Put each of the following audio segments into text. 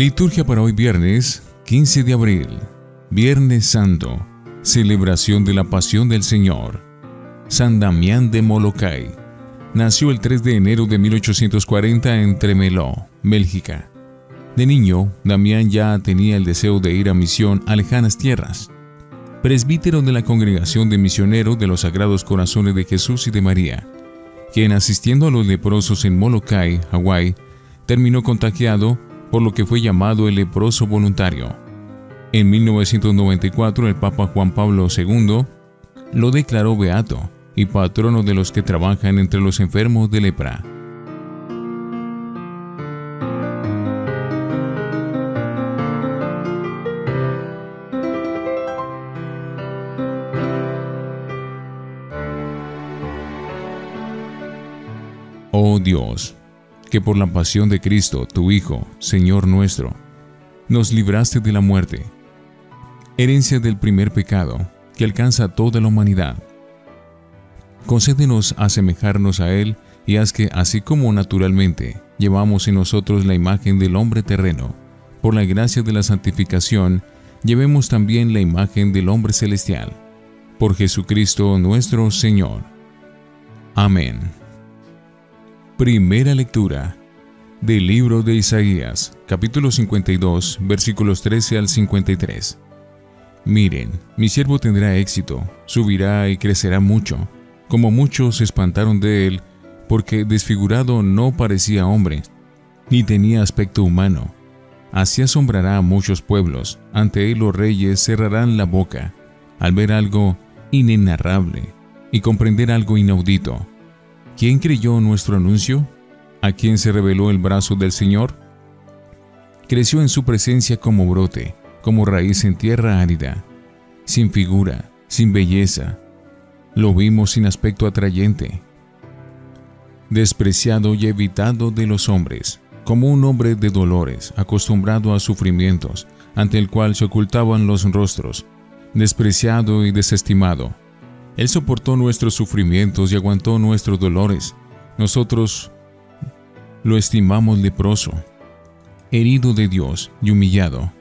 Liturgia para hoy viernes 15 de abril, Viernes Santo, celebración de la Pasión del Señor. San Damián de Molokai. Nació el 3 de enero de 1840 en Tremeló, Bélgica. De niño, Damián ya tenía el deseo de ir a misión a lejanas tierras. Presbítero de la Congregación de Misioneros de los Sagrados Corazones de Jesús y de María, quien asistiendo a los leprosos en Molokai, Hawái, terminó contagiado por lo que fue llamado el leproso voluntario. En 1994 el Papa Juan Pablo II lo declaró beato y patrono de los que trabajan entre los enfermos de lepra. Oh Dios, que por la pasión de Cristo, tu Hijo, Señor nuestro, nos libraste de la muerte, herencia del primer pecado que alcanza a toda la humanidad. Concédenos asemejarnos a Él y haz que, así como naturalmente llevamos en nosotros la imagen del hombre terreno, por la gracia de la santificación, llevemos también la imagen del hombre celestial. Por Jesucristo nuestro Señor. Amén. Primera lectura del libro de Isaías, capítulo 52, versículos 13 al 53. Miren, mi siervo tendrá éxito, subirá y crecerá mucho, como muchos se espantaron de él, porque desfigurado no parecía hombre, ni tenía aspecto humano. Así asombrará a muchos pueblos, ante él los reyes cerrarán la boca, al ver algo inenarrable y comprender algo inaudito ¿Quién creyó nuestro anuncio? ¿A quién se reveló el brazo del Señor? Creció en su presencia como brote, como raíz en tierra árida, sin figura, sin belleza. Lo vimos sin aspecto atrayente, despreciado y evitado de los hombres, como un hombre de dolores, acostumbrado a sufrimientos, ante el cual se ocultaban los rostros, despreciado y desestimado él soportó nuestros sufrimientos y aguantó nuestros dolores. Nosotros lo estimamos leproso, herido de Dios y humillado.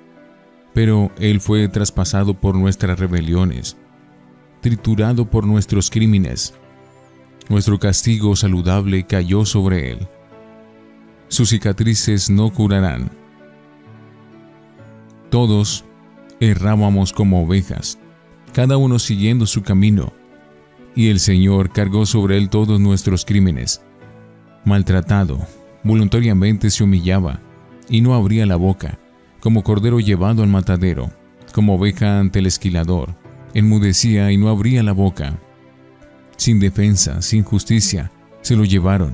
Pero Él fue traspasado por nuestras rebeliones, triturado por nuestros crímenes. Nuestro castigo saludable cayó sobre Él. Sus cicatrices no curarán. Todos errábamos como ovejas, cada uno siguiendo su camino y el Señor cargó sobre él todos nuestros crímenes. Maltratado, voluntariamente se humillaba y no abría la boca, como cordero llevado al matadero, como oveja ante el esquilador, enmudecía y no abría la boca. Sin defensa, sin justicia, se lo llevaron.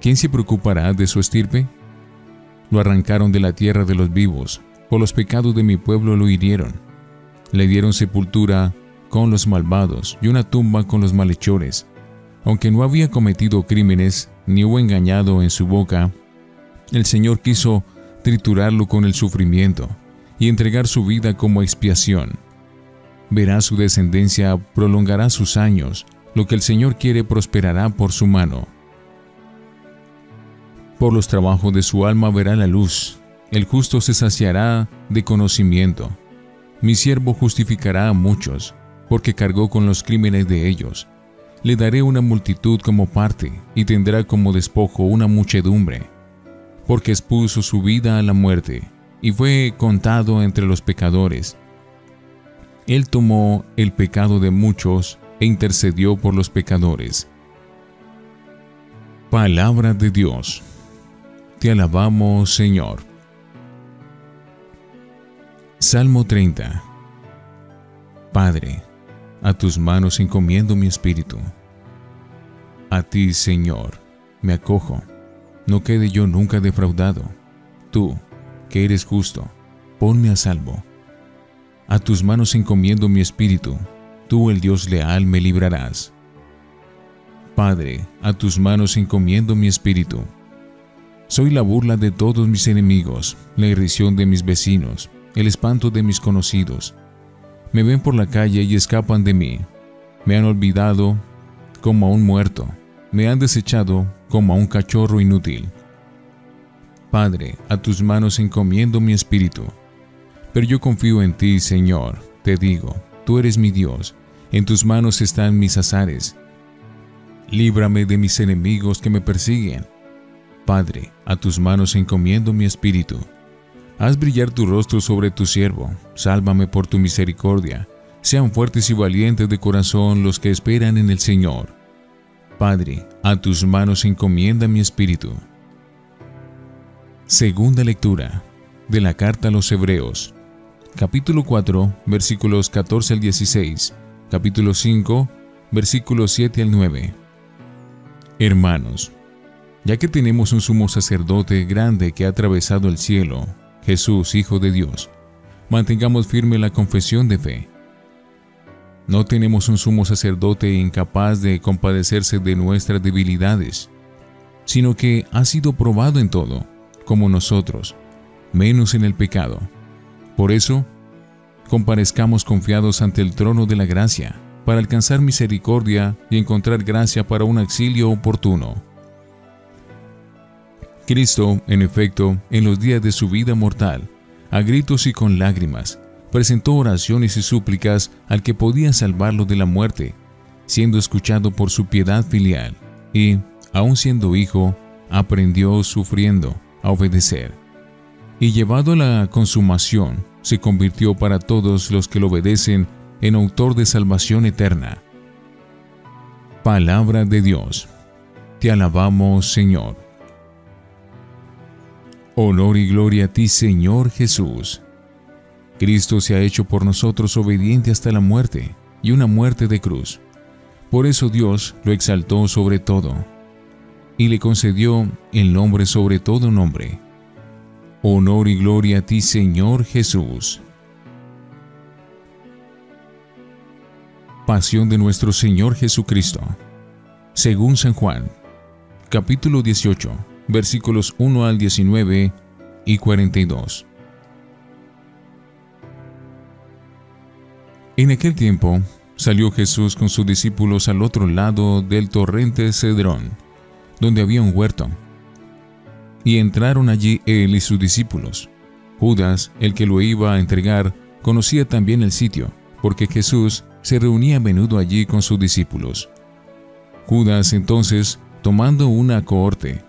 ¿Quién se preocupará de su estirpe? Lo arrancaron de la tierra de los vivos, por los pecados de mi pueblo lo hirieron. Le dieron sepultura con los malvados y una tumba con los malhechores. Aunque no había cometido crímenes ni hubo engañado en su boca, el Señor quiso triturarlo con el sufrimiento y entregar su vida como expiación. Verá su descendencia, prolongará sus años, lo que el Señor quiere prosperará por su mano. Por los trabajos de su alma verá la luz, el justo se saciará de conocimiento. Mi siervo justificará a muchos, porque cargó con los crímenes de ellos. Le daré una multitud como parte, y tendrá como despojo una muchedumbre, porque expuso su vida a la muerte, y fue contado entre los pecadores. Él tomó el pecado de muchos e intercedió por los pecadores. Palabra de Dios. Te alabamos, Señor. Salmo 30. Padre, a tus manos encomiendo mi espíritu. A ti, Señor, me acojo. No quede yo nunca defraudado. Tú, que eres justo, ponme a salvo. A tus manos encomiendo mi espíritu. Tú, el Dios leal, me librarás. Padre, a tus manos encomiendo mi espíritu. Soy la burla de todos mis enemigos, la irrisión de mis vecinos, el espanto de mis conocidos me ven por la calle y escapan de mí. Me han olvidado como a un muerto. Me han desechado como a un cachorro inútil. Padre, a tus manos encomiendo mi espíritu. Pero yo confío en ti, Señor, te digo, tú eres mi Dios, en tus manos están mis azares. Líbrame de mis enemigos que me persiguen. Padre, a tus manos encomiendo mi espíritu. Haz brillar tu rostro sobre tu siervo, sálvame por tu misericordia. Sean fuertes y valientes de corazón los que esperan en el Señor. Padre, a tus manos encomienda mi espíritu. Segunda lectura de la carta a los Hebreos, capítulo 4, versículos 14 al 16, capítulo 5, versículos 7 al 9. Hermanos, ya que tenemos un sumo sacerdote grande que ha atravesado el cielo, Jesús, Hijo de Dios, mantengamos firme la confesión de fe. No tenemos un sumo sacerdote incapaz de compadecerse de nuestras debilidades, sino que ha sido probado en todo como nosotros, menos en el pecado. Por eso, comparezcamos confiados ante el trono de la gracia, para alcanzar misericordia y encontrar gracia para un auxilio oportuno. Cristo, en efecto, en los días de su vida mortal, a gritos y con lágrimas, presentó oraciones y súplicas al que podía salvarlo de la muerte, siendo escuchado por su piedad filial, y, aun siendo hijo, aprendió sufriendo a obedecer. Y llevado a la consumación, se convirtió para todos los que lo obedecen en autor de salvación eterna. Palabra de Dios. Te alabamos, Señor. Honor y gloria a ti, Señor Jesús. Cristo se ha hecho por nosotros obediente hasta la muerte, y una muerte de cruz. Por eso Dios lo exaltó sobre todo y le concedió el nombre sobre todo nombre. Honor y gloria a ti, Señor Jesús. Pasión de nuestro Señor Jesucristo. Según San Juan, capítulo 18, versículos 1 al 19 y 42. En aquel tiempo salió Jesús con sus discípulos al otro lado del torrente Cedrón donde había un huerto. Y entraron allí él y sus discípulos. Judas, el que lo iba a entregar, conocía también el sitio, porque Jesús se reunía a menudo allí con sus discípulos. Judas entonces, tomando una cohorte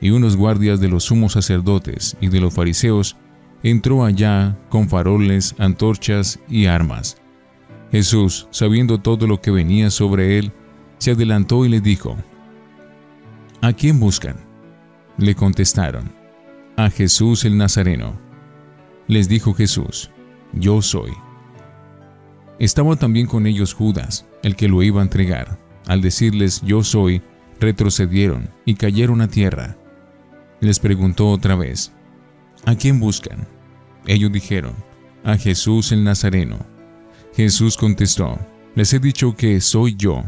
y unos guardias de los sumos sacerdotes y de los fariseos, entró allá con faroles, antorchas y armas. Jesús, sabiendo todo lo que venía sobre él, se adelantó y le dijo, ¿A quién buscan? Le contestaron, a Jesús el Nazareno. Les dijo Jesús, yo soy. Estaba también con ellos Judas, el que lo iba a entregar. Al decirles yo soy, retrocedieron y cayeron a tierra. Les preguntó otra vez, ¿a quién buscan? Ellos dijeron, a Jesús el Nazareno. Jesús contestó, les he dicho que soy yo.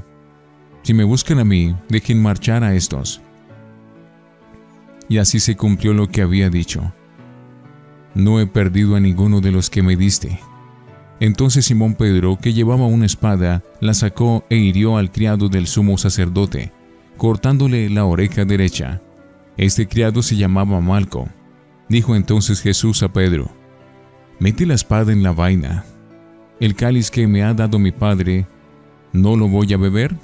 Si me buscan a mí, dejen marchar a estos. Y así se cumplió lo que había dicho. No he perdido a ninguno de los que me diste. Entonces Simón Pedro, que llevaba una espada, la sacó e hirió al criado del sumo sacerdote, cortándole la oreja derecha. Este criado se llamaba Malco. Dijo entonces Jesús a Pedro, Mete la espada en la vaina. El cáliz que me ha dado mi padre, ¿no lo voy a beber?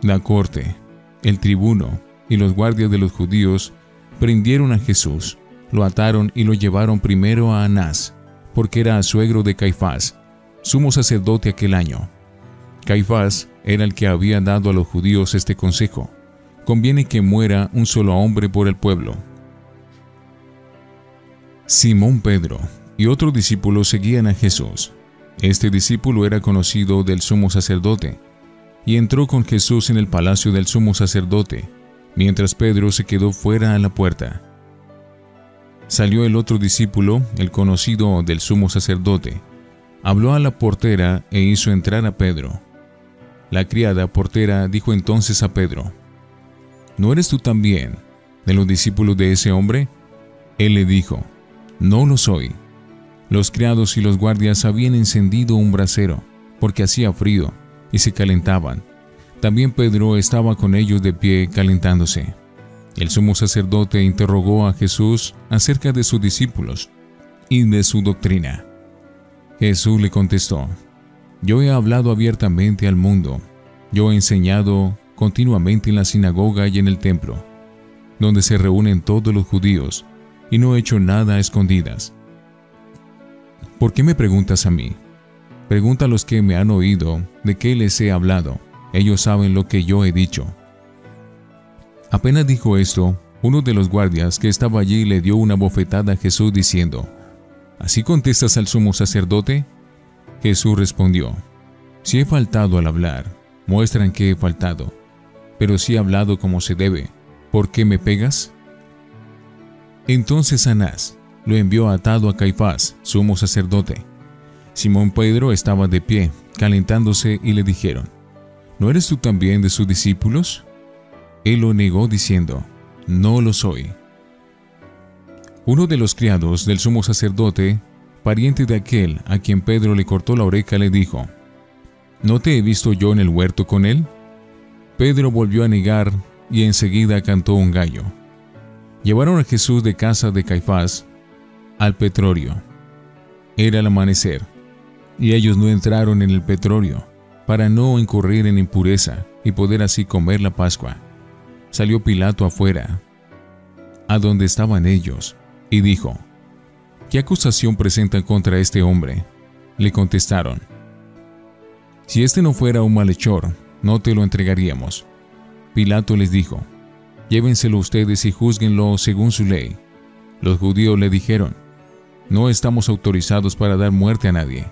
La corte, el tribuno y los guardias de los judíos prendieron a Jesús, lo ataron y lo llevaron primero a Anás, porque era suegro de Caifás, sumo sacerdote aquel año. Caifás era el que había dado a los judíos este consejo. Conviene que muera un solo hombre por el pueblo. Simón Pedro y otro discípulo seguían a Jesús. Este discípulo era conocido del sumo sacerdote, y entró con Jesús en el palacio del sumo sacerdote, mientras Pedro se quedó fuera a la puerta. Salió el otro discípulo, el conocido del sumo sacerdote, habló a la portera e hizo entrar a Pedro. La criada portera dijo entonces a Pedro, ¿No eres tú también de los discípulos de ese hombre? Él le dijo, No lo soy. Los criados y los guardias habían encendido un brasero, porque hacía frío, y se calentaban. También Pedro estaba con ellos de pie calentándose. El sumo sacerdote interrogó a Jesús acerca de sus discípulos y de su doctrina. Jesús le contestó, Yo he hablado abiertamente al mundo, yo he enseñado continuamente en la sinagoga y en el templo, donde se reúnen todos los judíos, y no he hecho nada a escondidas. ¿Por qué me preguntas a mí? Pregunta a los que me han oído de qué les he hablado. Ellos saben lo que yo he dicho. Apenas dijo esto, uno de los guardias que estaba allí le dio una bofetada a Jesús diciendo, ¿Así contestas al sumo sacerdote? Jesús respondió, Si he faltado al hablar, muestran que he faltado, pero he hablado como se debe, ¿por qué me pegas? Entonces Anás lo envió atado a Caifás, sumo sacerdote. Simón Pedro estaba de pie, calentándose, y le dijeron, ¿No eres tú también de sus discípulos? Él lo negó diciendo, No lo soy. Uno de los criados del sumo sacerdote, pariente de aquel a quien Pedro le cortó la oreja, le dijo, ¿No te he visto yo en el huerto con él? Pedro volvió a negar y enseguida cantó un gallo. Llevaron a Jesús de casa de Caifás al petróleo. Era el amanecer, y ellos no entraron en el petróleo para no incurrir en impureza y poder así comer la Pascua salió Pilato afuera, a donde estaban ellos, y dijo, ¿Qué acusación presentan contra este hombre? Le contestaron, Si este no fuera un malhechor, no te lo entregaríamos. Pilato les dijo, Llévenselo ustedes y juzguenlo según su ley. Los judíos le dijeron, No estamos autorizados para dar muerte a nadie.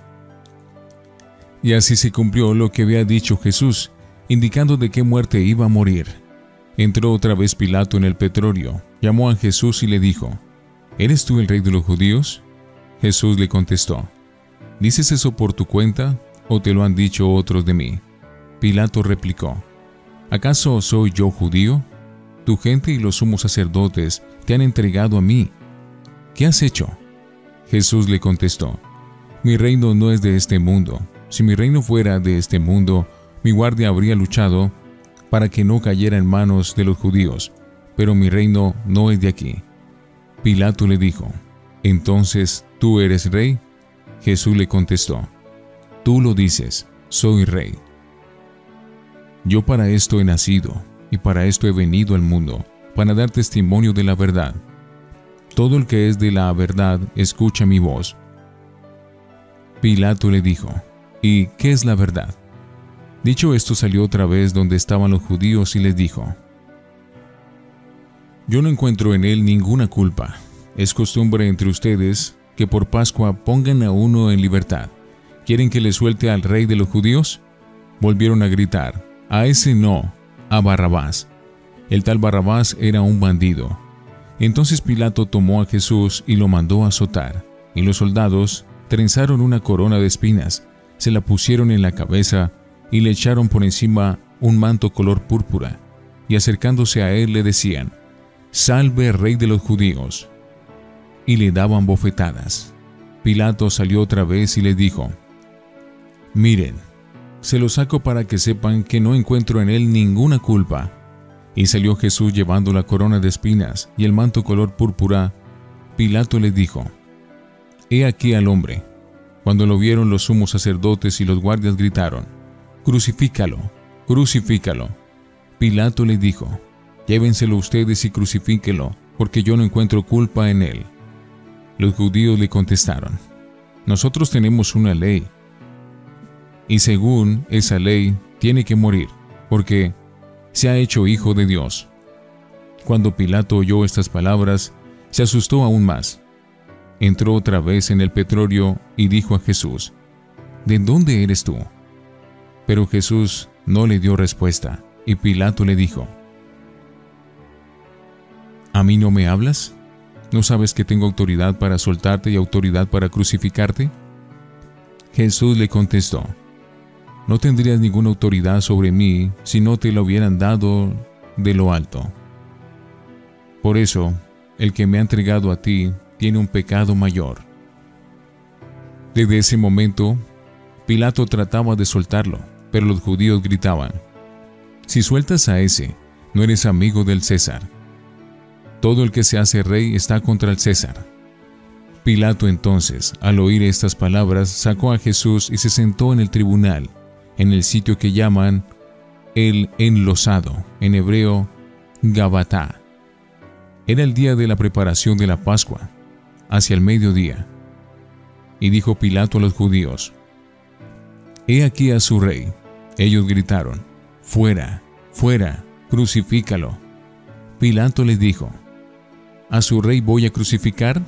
Y así se cumplió lo que había dicho Jesús, indicando de qué muerte iba a morir. Entró otra vez Pilato en el petróleo, llamó a Jesús y le dijo, ¿Eres tú el rey de los judíos? Jesús le contestó, ¿dices eso por tu cuenta o te lo han dicho otros de mí? Pilato replicó, ¿acaso soy yo judío? Tu gente y los sumos sacerdotes te han entregado a mí. ¿Qué has hecho? Jesús le contestó, Mi reino no es de este mundo. Si mi reino fuera de este mundo, mi guardia habría luchado para que no cayera en manos de los judíos, pero mi reino no es de aquí. Pilato le dijo, Entonces, ¿tú eres rey? Jesús le contestó, Tú lo dices, soy rey. Yo para esto he nacido, y para esto he venido al mundo, para dar testimonio de la verdad. Todo el que es de la verdad escucha mi voz. Pilato le dijo, ¿y qué es la verdad? Dicho esto salió otra vez donde estaban los judíos y les dijo, Yo no encuentro en él ninguna culpa. Es costumbre entre ustedes que por Pascua pongan a uno en libertad. ¿Quieren que le suelte al rey de los judíos? Volvieron a gritar, a ese no, a Barrabás. El tal Barrabás era un bandido. Entonces Pilato tomó a Jesús y lo mandó a azotar, y los soldados trenzaron una corona de espinas, se la pusieron en la cabeza y le echaron por encima un manto color púrpura, y acercándose a él le decían, Salve rey de los judíos. Y le daban bofetadas. Pilato salió otra vez y le dijo, Miren, se lo saco para que sepan que no encuentro en él ninguna culpa. Y salió Jesús llevando la corona de espinas y el manto color púrpura. Pilato le dijo, He aquí al hombre. Cuando lo vieron los sumos sacerdotes y los guardias gritaron, Crucifícalo, crucifícalo. Pilato le dijo, Llévenselo ustedes y crucifíquelo, porque yo no encuentro culpa en él. Los judíos le contestaron, Nosotros tenemos una ley, y según esa ley tiene que morir, porque se ha hecho hijo de Dios. Cuando Pilato oyó estas palabras, se asustó aún más. Entró otra vez en el petróleo y dijo a Jesús, ¿De dónde eres tú? Pero Jesús no le dio respuesta, y Pilato le dijo, ¿A mí no me hablas? ¿No sabes que tengo autoridad para soltarte y autoridad para crucificarte? Jesús le contestó, No tendrías ninguna autoridad sobre mí si no te lo hubieran dado de lo alto. Por eso, el que me ha entregado a ti tiene un pecado mayor. Desde ese momento, Pilato trataba de soltarlo, pero los judíos gritaban, Si sueltas a ese, no eres amigo del César. Todo el que se hace rey está contra el César. Pilato entonces, al oír estas palabras, sacó a Jesús y se sentó en el tribunal, en el sitio que llaman el enlosado, en hebreo Gabatá. Era el día de la preparación de la Pascua, hacia el mediodía. Y dijo Pilato a los judíos, He aquí a su rey. Ellos gritaron, Fuera, fuera, crucifícalo. Pilato les dijo, ¿A su rey voy a crucificar?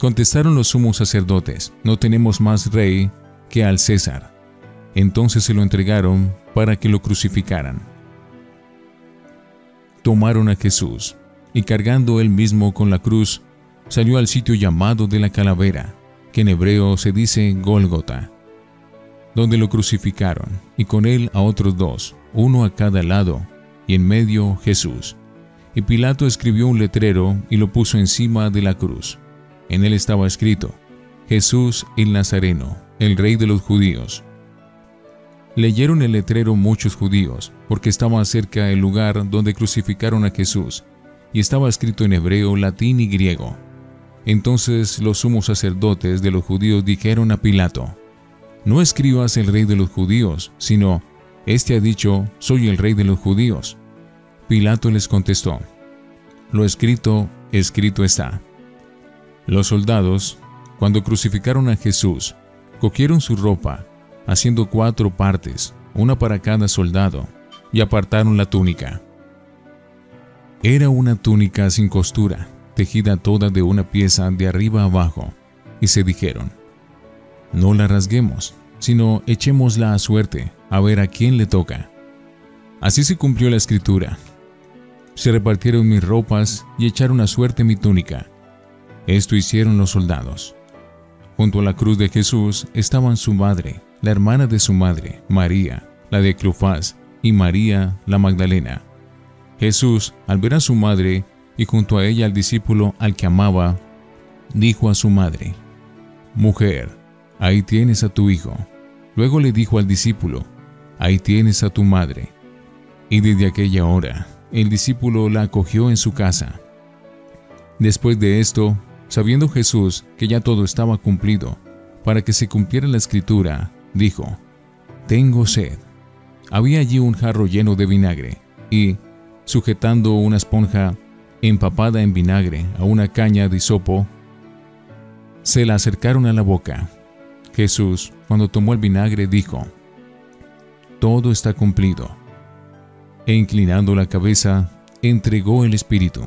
Contestaron los sumos sacerdotes, no tenemos más rey que al César. Entonces se lo entregaron para que lo crucificaran. Tomaron a Jesús, y cargando él mismo con la cruz, salió al sitio llamado de la calavera, que en hebreo se dice Gólgota, donde lo crucificaron, y con él a otros dos, uno a cada lado, y en medio Jesús. Y Pilato escribió un letrero y lo puso encima de la cruz. En él estaba escrito, Jesús el Nazareno, el rey de los judíos. Leyeron el letrero muchos judíos, porque estaba cerca el lugar donde crucificaron a Jesús, y estaba escrito en hebreo, latín y griego. Entonces los sumos sacerdotes de los judíos dijeron a Pilato, No escribas el rey de los judíos, sino, Este ha dicho, soy el rey de los judíos. Pilato les contestó, Lo escrito, escrito está. Los soldados, cuando crucificaron a Jesús, cogieron su ropa, haciendo cuatro partes, una para cada soldado, y apartaron la túnica. Era una túnica sin costura, tejida toda de una pieza de arriba abajo, y se dijeron, no la rasguemos, sino echémosla a suerte, a ver a quién le toca. Así se cumplió la escritura. Se repartieron mis ropas y echaron a suerte mi túnica. Esto hicieron los soldados. Junto a la cruz de Jesús estaban su madre, la hermana de su madre, María, la de Cleofás, y María, la Magdalena. Jesús, al ver a su madre y junto a ella al discípulo al que amaba, dijo a su madre, Mujer, ahí tienes a tu hijo. Luego le dijo al discípulo, Ahí tienes a tu madre. Y desde aquella hora, el discípulo la acogió en su casa. Después de esto, sabiendo Jesús que ya todo estaba cumplido, para que se cumpliera la escritura, dijo, Tengo sed. Había allí un jarro lleno de vinagre, y, sujetando una esponja empapada en vinagre a una caña de hisopo, se la acercaron a la boca. Jesús, cuando tomó el vinagre, dijo, Todo está cumplido. E inclinando la cabeza, entregó el espíritu.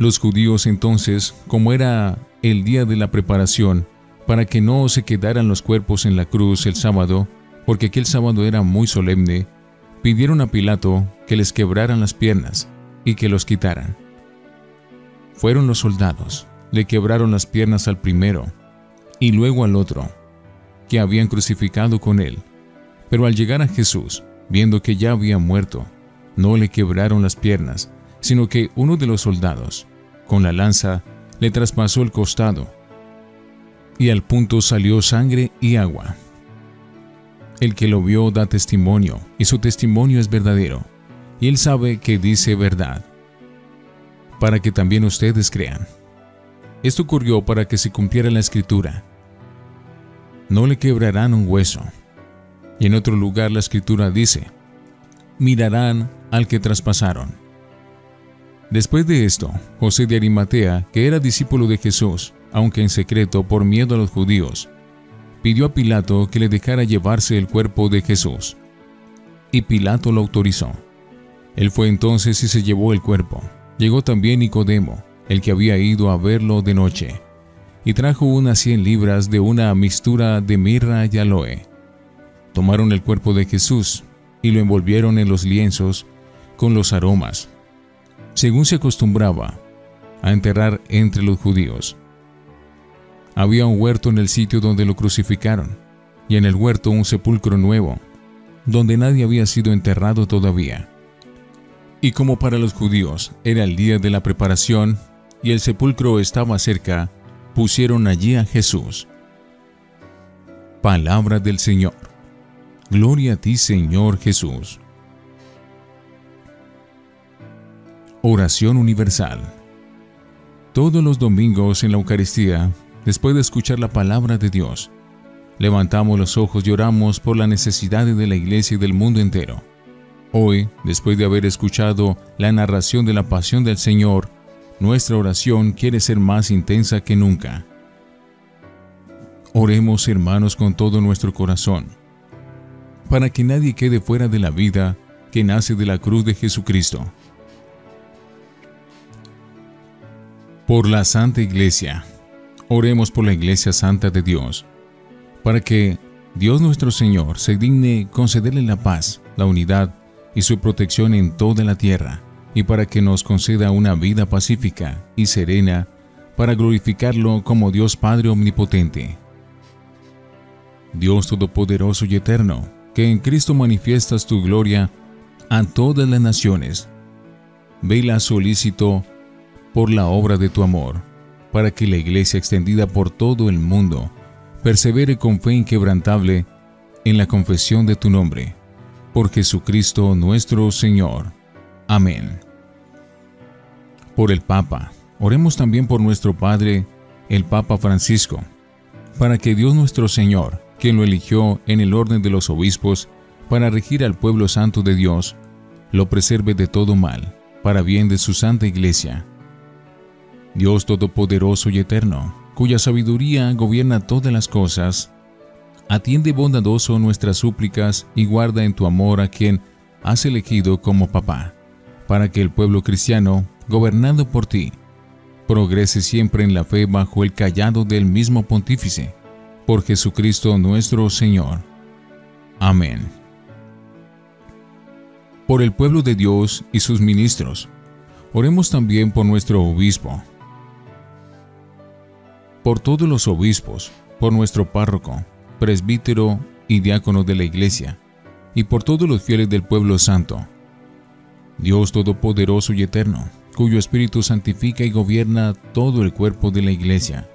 Los judíos entonces, como era el día de la preparación, para que no se quedaran los cuerpos en la cruz el sábado, porque aquel sábado era muy solemne, pidieron a Pilato que les quebraran las piernas y que los quitaran. Fueron los soldados, le quebraron las piernas al primero y luego al otro, que habían crucificado con él. Pero al llegar a Jesús, viendo que ya había muerto, no le quebraron las piernas, sino que uno de los soldados, con la lanza, le traspasó el costado, y al punto salió sangre y agua. El que lo vio da testimonio, y su testimonio es verdadero, y él sabe que dice verdad, para que también ustedes crean. Esto ocurrió para que se cumpliera la escritura. No le quebrarán un hueso. Y en otro lugar la escritura dice, mirarán al que traspasaron. Después de esto, José de Arimatea, que era discípulo de Jesús, aunque en secreto por miedo a los judíos, pidió a Pilato que le dejara llevarse el cuerpo de Jesús. Y Pilato lo autorizó. Él fue entonces y se llevó el cuerpo. Llegó también Nicodemo, el que había ido a verlo de noche, y trajo unas cien libras de una mistura de mirra y aloe. Tomaron el cuerpo de Jesús y lo envolvieron en los lienzos con los aromas según se acostumbraba a enterrar entre los judíos. Había un huerto en el sitio donde lo crucificaron, y en el huerto un sepulcro nuevo, donde nadie había sido enterrado todavía. Y como para los judíos era el día de la preparación y el sepulcro estaba cerca, pusieron allí a Jesús. Palabra del Señor. Gloria a ti, Señor Jesús. Oración Universal. Todos los domingos en la Eucaristía, después de escuchar la palabra de Dios, levantamos los ojos y oramos por las necesidades de la Iglesia y del mundo entero. Hoy, después de haber escuchado la narración de la pasión del Señor, nuestra oración quiere ser más intensa que nunca. Oremos hermanos con todo nuestro corazón para que nadie quede fuera de la vida que nace de la cruz de Jesucristo. Por la Santa Iglesia. Oremos por la Iglesia Santa de Dios, para que Dios nuestro Señor se digne concederle la paz, la unidad y su protección en toda la tierra, y para que nos conceda una vida pacífica y serena para glorificarlo como Dios Padre Omnipotente. Dios Todopoderoso y Eterno, que en Cristo manifiestas tu gloria a todas las naciones. Vela solícito por la obra de tu amor, para que la iglesia extendida por todo el mundo persevere con fe inquebrantable en la confesión de tu nombre. Por Jesucristo nuestro Señor. Amén. Por el Papa, oremos también por nuestro Padre, el Papa Francisco, para que Dios nuestro Señor, quien lo eligió en el orden de los obispos para regir al pueblo santo de Dios, lo preserve de todo mal, para bien de su santa iglesia. Dios Todopoderoso y Eterno, cuya sabiduría gobierna todas las cosas, atiende bondadoso nuestras súplicas y guarda en tu amor a quien has elegido como papá, para que el pueblo cristiano, gobernado por ti, progrese siempre en la fe bajo el callado del mismo pontífice por Jesucristo nuestro Señor. Amén. Por el pueblo de Dios y sus ministros, oremos también por nuestro obispo. Por todos los obispos, por nuestro párroco, presbítero y diácono de la iglesia, y por todos los fieles del pueblo santo. Dios Todopoderoso y Eterno, cuyo Espíritu santifica y gobierna todo el cuerpo de la iglesia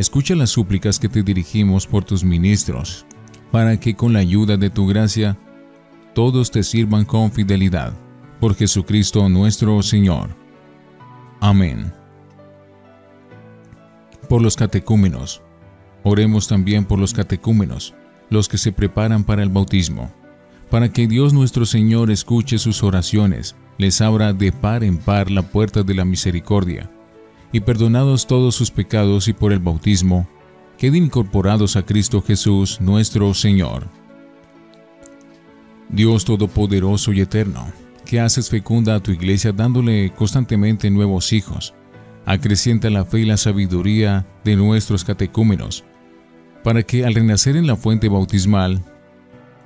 Escucha las súplicas que te dirigimos por tus ministros, para que con la ayuda de tu gracia todos te sirvan con fidelidad. Por Jesucristo nuestro Señor. Amén. Por los catecúmenos. Oremos también por los catecúmenos, los que se preparan para el bautismo, para que Dios nuestro Señor escuche sus oraciones, les abra de par en par la puerta de la misericordia y perdonados todos sus pecados y por el bautismo, queden incorporados a Cristo Jesús nuestro Señor. Dios Todopoderoso y Eterno, que haces fecunda a tu iglesia dándole constantemente nuevos hijos, acrecienta la fe y la sabiduría de nuestros catecúmenos, para que al renacer en la fuente bautismal,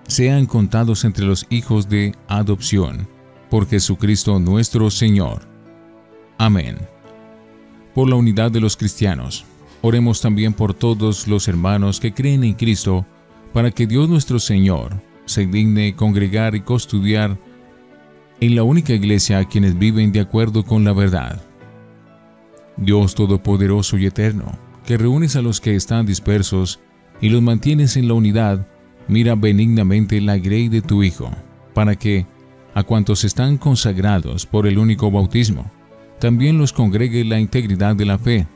sean contados entre los hijos de adopción, por Jesucristo nuestro Señor. Amén por la unidad de los cristianos. Oremos también por todos los hermanos que creen en Cristo, para que Dios nuestro Señor se digne congregar y custodiar en la única iglesia a quienes viven de acuerdo con la verdad. Dios Todopoderoso y Eterno, que reúnes a los que están dispersos y los mantienes en la unidad, mira benignamente la grey de tu Hijo, para que, a cuantos están consagrados por el único bautismo, también los congregue la integridad de la fe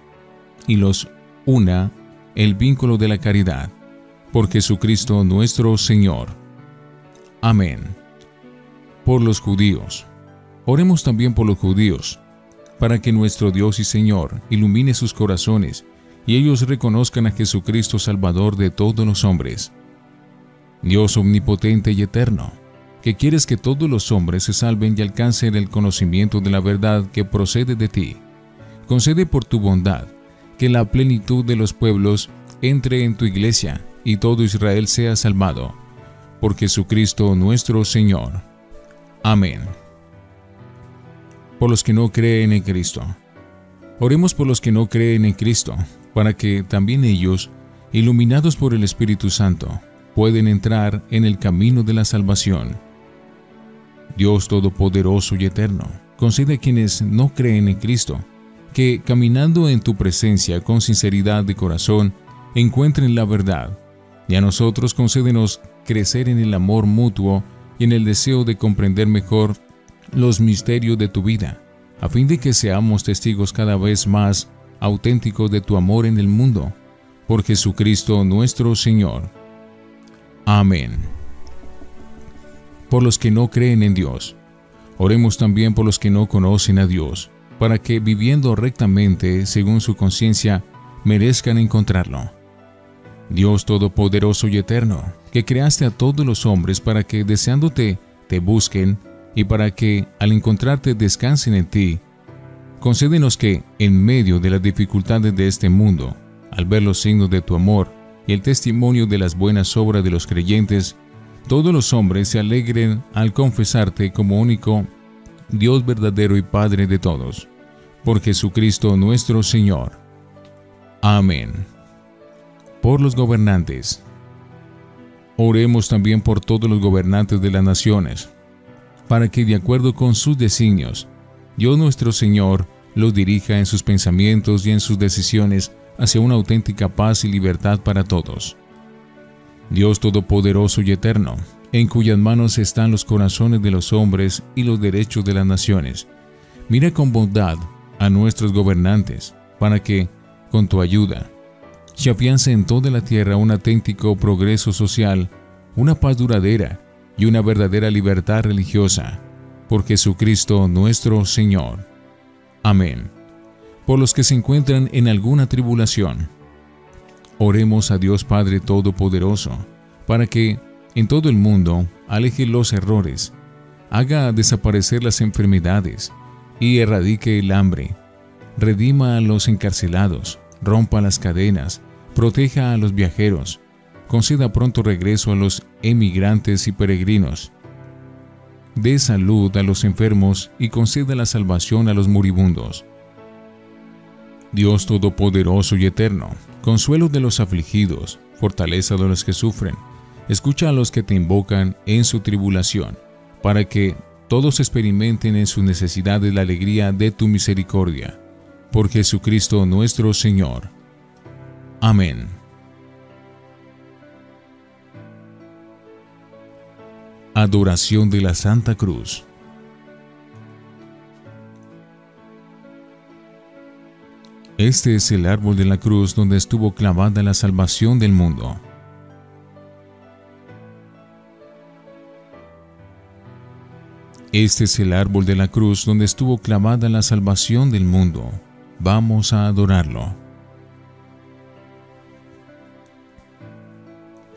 y los una el vínculo de la caridad. Por Jesucristo nuestro Señor. Amén. Por los judíos. Oremos también por los judíos, para que nuestro Dios y Señor ilumine sus corazones y ellos reconozcan a Jesucristo Salvador de todos los hombres. Dios omnipotente y eterno, que quieres que todos los hombres se salven y alcancen el conocimiento de la verdad que procede de ti. Concede por tu bondad que la plenitud de los pueblos entre en tu iglesia y todo Israel sea salvado. Por Jesucristo nuestro Señor. Amén. Por los que no creen en Cristo. Oremos por los que no creen en Cristo, para que también ellos, iluminados por el Espíritu Santo, pueden entrar en el camino de la salvación Dios Todopoderoso y Eterno, concede a quienes no creen en Cristo, que caminando en tu presencia con sinceridad de corazón, encuentren la verdad, y a nosotros concédenos crecer en el amor mutuo y en el deseo de comprender mejor los misterios de tu vida, a fin de que seamos testigos cada vez más auténticos de tu amor en el mundo. Por Jesucristo nuestro Señor. Amén. Por los que no creen en Dios. Oremos también por los que no conocen a Dios, para que viviendo rectamente según su conciencia, merezcan encontrarlo. Dios Todopoderoso y Eterno, que creaste a todos los hombres para que deseándote te busquen y para que al encontrarte descansen en ti, concédenos que, en medio de las dificultades de este mundo, al ver los signos de tu amor y el testimonio de las buenas obras de los creyentes, todos los hombres se alegren al confesarte como único Dios verdadero y Padre de todos. Por Jesucristo nuestro Señor. Amén. Por los gobernantes. Oremos también por todos los gobernantes de las naciones, para que de acuerdo con sus designios, Dios nuestro Señor los dirija en sus pensamientos y en sus decisiones hacia una auténtica paz y libertad para todos. Dios Todopoderoso y Eterno, en cuyas manos están los corazones de los hombres y los derechos de las naciones, mira con bondad a nuestros gobernantes, para que, con tu ayuda, se afiance en toda la tierra un auténtico progreso social, una paz duradera y una verdadera libertad religiosa, por Jesucristo nuestro Señor. Amén por los que se encuentran en alguna tribulación. Oremos a Dios Padre Todopoderoso, para que, en todo el mundo, aleje los errores, haga desaparecer las enfermedades y erradique el hambre, redima a los encarcelados, rompa las cadenas, proteja a los viajeros, conceda pronto regreso a los emigrantes y peregrinos, dé salud a los enfermos y conceda la salvación a los moribundos Dios Todopoderoso y Eterno, consuelo de los afligidos, fortaleza de los que sufren, escucha a los que te invocan en su tribulación, para que todos experimenten en sus necesidades la alegría de tu misericordia. Por Jesucristo nuestro Señor. Amén. Adoración de la Santa Cruz. Este es el árbol de la cruz donde estuvo clavada la salvación del mundo. Este es el árbol de la cruz donde estuvo clavada la salvación del mundo. Vamos a adorarlo.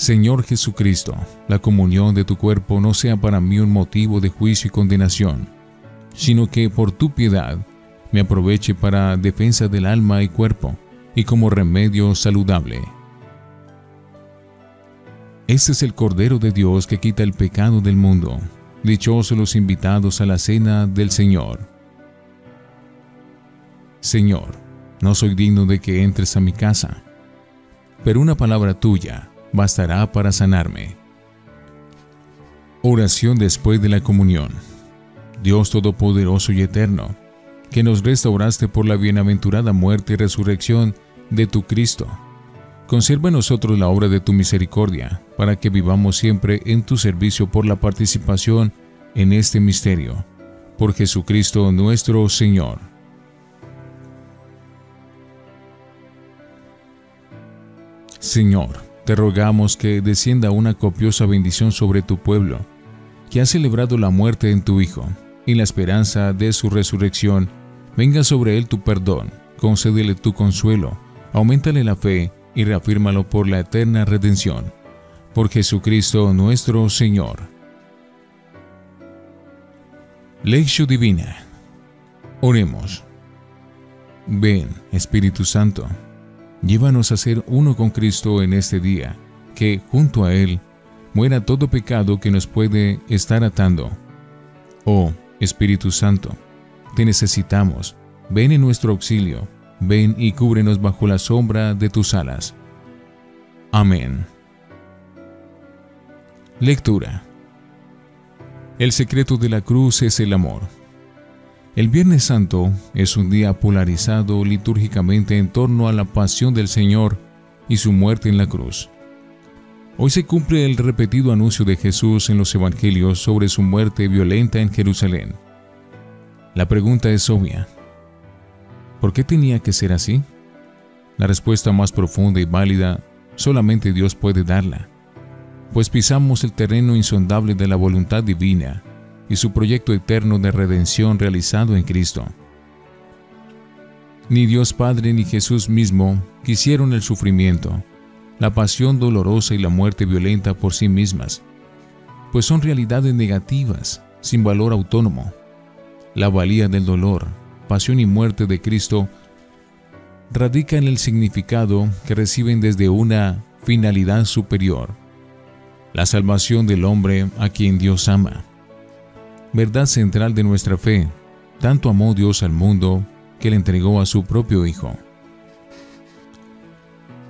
Señor Jesucristo, la comunión de tu cuerpo no sea para mí un motivo de juicio y condenación, sino que por tu piedad me aproveche para defensa del alma y cuerpo y como remedio saludable. Este es el Cordero de Dios que quita el pecado del mundo. Dichosos los invitados a la cena del Señor. Señor, no soy digno de que entres a mi casa, pero una palabra tuya bastará para sanarme. Oración después de la comunión. Dios Todopoderoso y Eterno, que nos restauraste por la bienaventurada muerte y resurrección de tu Cristo. Conserva en nosotros la obra de tu misericordia, para que vivamos siempre en tu servicio por la participación en este misterio. Por Jesucristo nuestro Señor. Señor, te rogamos que descienda una copiosa bendición sobre tu pueblo, que has celebrado la muerte en tu Hijo y la esperanza de su resurrección, venga sobre él tu perdón, concédele tu consuelo, aumentale la fe y reafírmalo por la eterna redención. Por Jesucristo nuestro Señor. Lección Divina. Oremos. Ven, Espíritu Santo, llévanos a ser uno con Cristo en este día, que junto a Él muera todo pecado que nos puede estar atando. Oh, Espíritu Santo, te necesitamos, ven en nuestro auxilio, ven y cúbrenos bajo la sombra de tus alas. Amén. Lectura. El secreto de la cruz es el amor. El Viernes Santo es un día polarizado litúrgicamente en torno a la pasión del Señor y su muerte en la cruz. Hoy se cumple el repetido anuncio de Jesús en los Evangelios sobre su muerte violenta en Jerusalén. La pregunta es obvia. ¿Por qué tenía que ser así? La respuesta más profunda y válida solamente Dios puede darla pues pisamos el terreno insondable de la voluntad divina y su proyecto eterno de redención realizado en Cristo. Ni Dios Padre ni Jesús mismo quisieron el sufrimiento, la pasión dolorosa y la muerte violenta por sí mismas, pues son realidades negativas, sin valor autónomo. La valía del dolor, pasión y muerte de Cristo radica en el significado que reciben desde una finalidad superior la salvación del hombre a quien Dios ama. Verdad central de nuestra fe, tanto amó Dios al mundo que le entregó a su propio Hijo.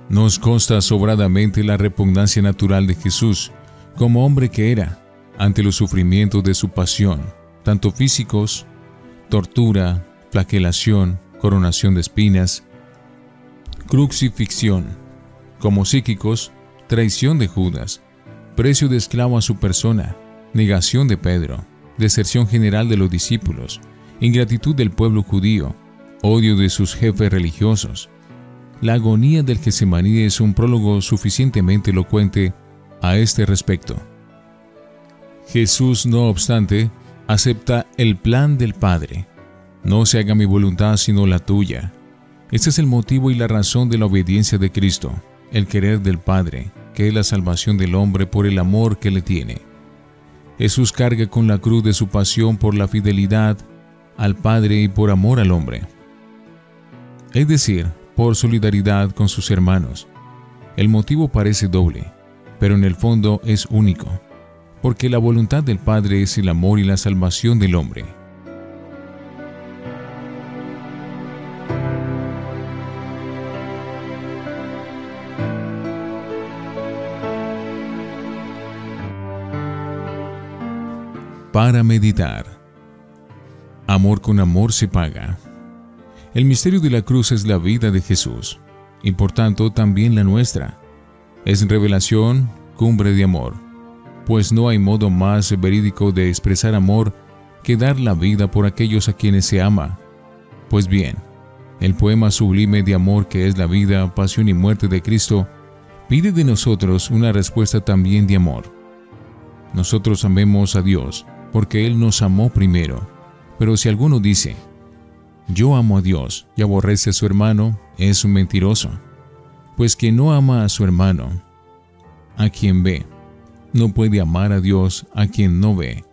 Nos consta sobradamente la repugnancia natural de Jesús, como hombre que era, ante los sufrimientos de su pasión, tanto físicos, tortura, flagelación, coronación de espinas, crucifixión, como psíquicos, traición de Judas, precio de esclavo a su persona, negación de Pedro, deserción general de los discípulos, ingratitud del pueblo judío, odio de sus jefes religiosos. La agonía del Getsemaní es un prólogo suficientemente elocuente a este respecto. Jesús, no obstante, acepta el plan del Padre. No se haga mi voluntad sino la tuya. Este es el motivo y la razón de la obediencia de Cristo, el querer del Padre, que es la salvación del hombre por el amor que le tiene. Jesús carga con la cruz de su pasión por la fidelidad al Padre y por amor al hombre. Es decir, por solidaridad con sus hermanos. El motivo parece doble, pero en el fondo es único, porque la voluntad del Padre es el amor y la salvación del hombre. Para meditar. Amor con amor se paga. El misterio de la cruz es la vida de Jesús y por tanto también la nuestra. Es revelación, cumbre de amor, pues no hay modo más verídico de expresar amor que dar la vida por aquellos a quienes se ama. Pues bien, el poema sublime de amor que es la vida, pasión y muerte de Cristo pide de nosotros una respuesta también de amor. Nosotros amemos a Dios porque Él nos amó primero. Pero si alguno dice, yo amo a Dios y aborrece a su hermano, es un mentiroso. Pues quien no ama a su hermano, a quien ve, no puede amar a Dios a quien no ve.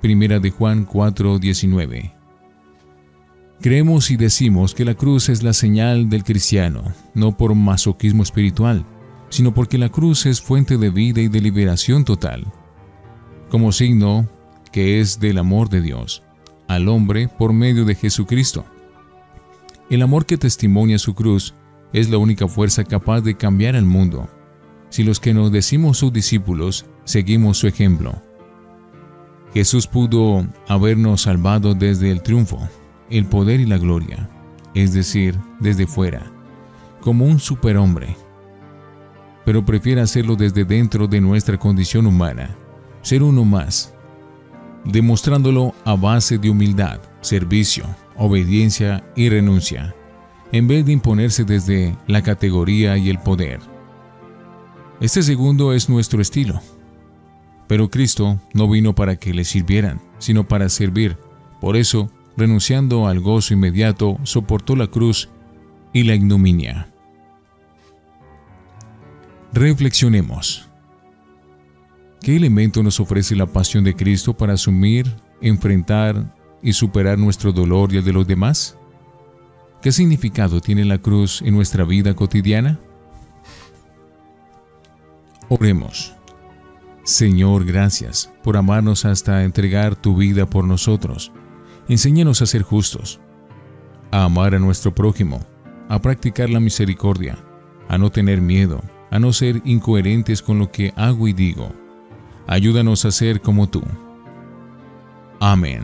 Primera de Juan 4:19. Creemos y decimos que la cruz es la señal del cristiano, no por masoquismo espiritual, sino porque la cruz es fuente de vida y de liberación total. Como signo que es del amor de Dios al hombre por medio de Jesucristo. El amor que testimonia su cruz es la única fuerza capaz de cambiar el mundo, si los que nos decimos sus discípulos seguimos su ejemplo. Jesús pudo habernos salvado desde el triunfo, el poder y la gloria, es decir, desde fuera, como un superhombre. Pero prefiere hacerlo desde dentro de nuestra condición humana, ser uno más, demostrándolo a base de humildad, servicio, obediencia y renuncia, en vez de imponerse desde la categoría y el poder. Este segundo es nuestro estilo. Pero Cristo no vino para que le sirvieran, sino para servir. Por eso, renunciando al gozo inmediato, soportó la cruz y la ignominia. Reflexionemos. ¿Qué elemento nos ofrece la pasión de Cristo para asumir, enfrentar y superar nuestro dolor y el de los demás? ¿Qué significado tiene la cruz en nuestra vida cotidiana? Oremos. Señor, gracias por amarnos hasta entregar tu vida por nosotros. Enséñanos a ser justos, a amar a nuestro prójimo, a practicar la misericordia, a no tener miedo, a no ser incoherentes con lo que hago y digo. Ayúdanos a ser como tú. Amén.